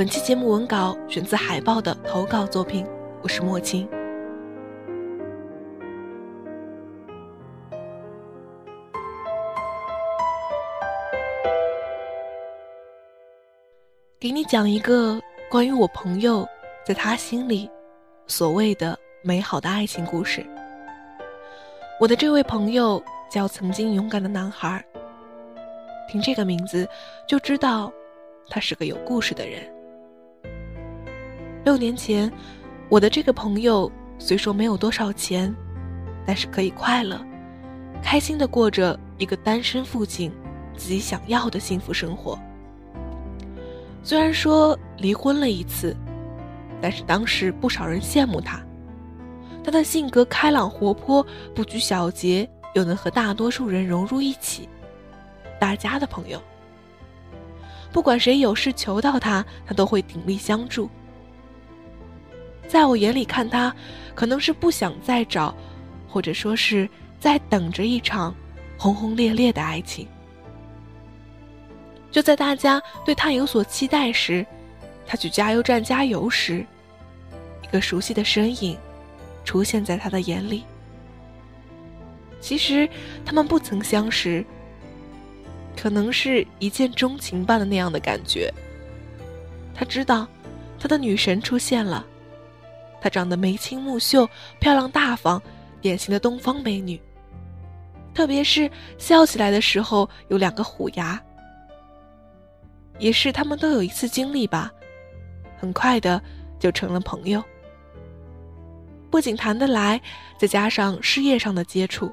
本期节目文稿选自海报的投稿作品，我是莫青。给你讲一个关于我朋友在他心里所谓的美好的爱情故事。我的这位朋友叫曾经勇敢的男孩，听这个名字就知道他是个有故事的人。六年前，我的这个朋友虽说没有多少钱，但是可以快乐、开心的过着一个单身父亲自己想要的幸福生活。虽然说离婚了一次，但是当时不少人羡慕他。他的性格开朗活泼，不拘小节，又能和大多数人融入一起，大家的朋友。不管谁有事求到他，他都会鼎力相助。在我眼里看他，可能是不想再找，或者说是在等着一场轰轰烈烈的爱情。就在大家对他有所期待时，他去加油站加油时，一个熟悉的身影出现在他的眼里。其实他们不曾相识，可能是一见钟情般的那样的感觉。他知道，他的女神出现了，她长得眉清目秀、漂亮大方，典型的东方美女。特别是笑起来的时候有两个虎牙。也是他们都有一次经历吧，很快的就成了朋友。不仅谈得来，再加上事业上的接触，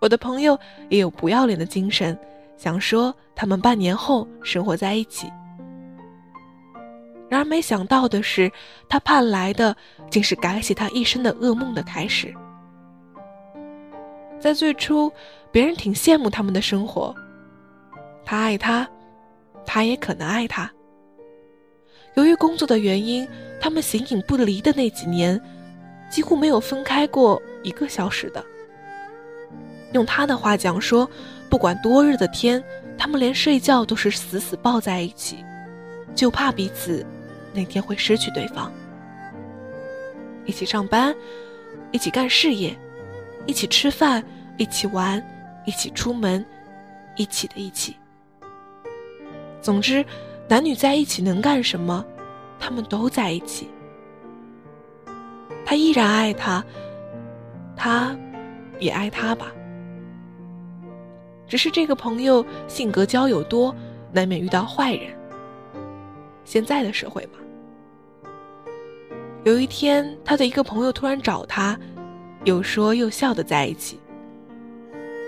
我的朋友也有不要脸的精神，想说他们半年后生活在一起。然而没想到的是，他盼来的竟是改写他一生的噩梦的开始。在最初，别人挺羡慕他们的生活，他爱他。他也可能爱他。由于工作的原因，他们形影不离的那几年，几乎没有分开过一个小时的。用他的话讲说，不管多热的天，他们连睡觉都是死死抱在一起，就怕彼此那天会失去对方。一起上班，一起干事业，一起吃饭，一起玩，一起出门，一起的一起。总之，男女在一起能干什么？他们都在一起。他依然爱他，他也爱他吧。只是这个朋友性格交友多，难免遇到坏人。现在的社会嘛。有一天，他的一个朋友突然找他，有说有笑的在一起。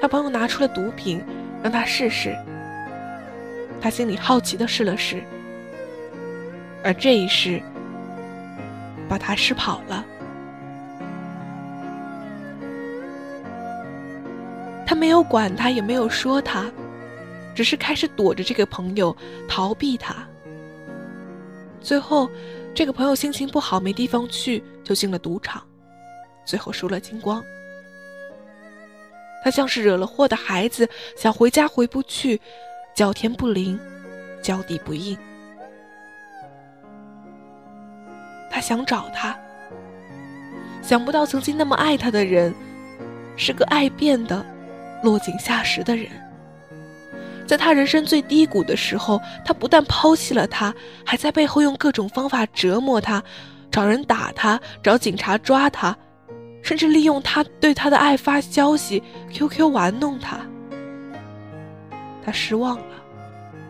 他朋友拿出了毒品，让他试试。他心里好奇的试了试，而这一试，把他试跑了。他没有管他，也没有说他，只是开始躲着这个朋友，逃避他。最后，这个朋友心情不好，没地方去，就进了赌场，最后输了精光。他像是惹了祸的孩子，想回家回不去。叫天不灵，叫地不应。他想找他，想不到曾经那么爱他的人，是个爱变的、落井下石的人。在他人生最低谷的时候，他不但抛弃了他，还在背后用各种方法折磨他，找人打他，找警察抓他，甚至利用他对他的爱发消息、QQ 玩弄他。他失望了，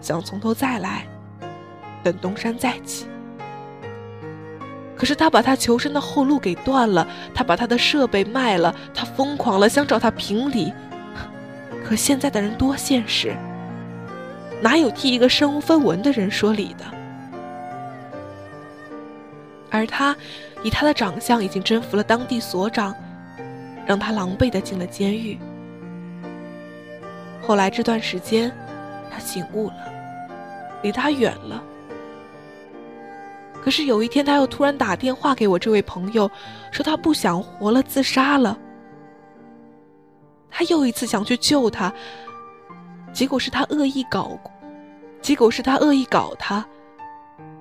想从头再来，等东山再起。可是他把他求生的后路给断了，他把他的设备卖了，他疯狂了，想找他评理。可现在的人多现实，哪有替一个身无分文的人说理的？而他，以他的长相已经征服了当地所长，让他狼狈的进了监狱。后来这段时间，他醒悟了，离他远了。可是有一天，他又突然打电话给我这位朋友，说他不想活了，自杀了。他又一次想去救他，结果是他恶意搞，结果是他恶意搞他。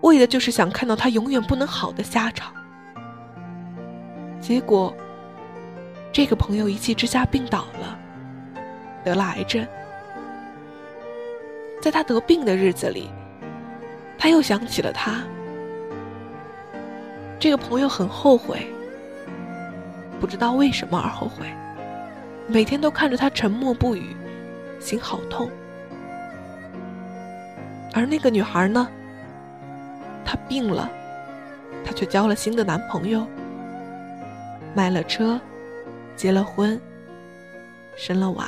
为的就是想看到他永远不能好的下场。结果，这个朋友一气之下病倒了，得了癌症。在他得病的日子里，他又想起了他。这个朋友很后悔，不知道为什么而后悔，每天都看着他沉默不语，心好痛。而那个女孩呢？她病了，她却交了新的男朋友，买了车，结了婚，生了娃。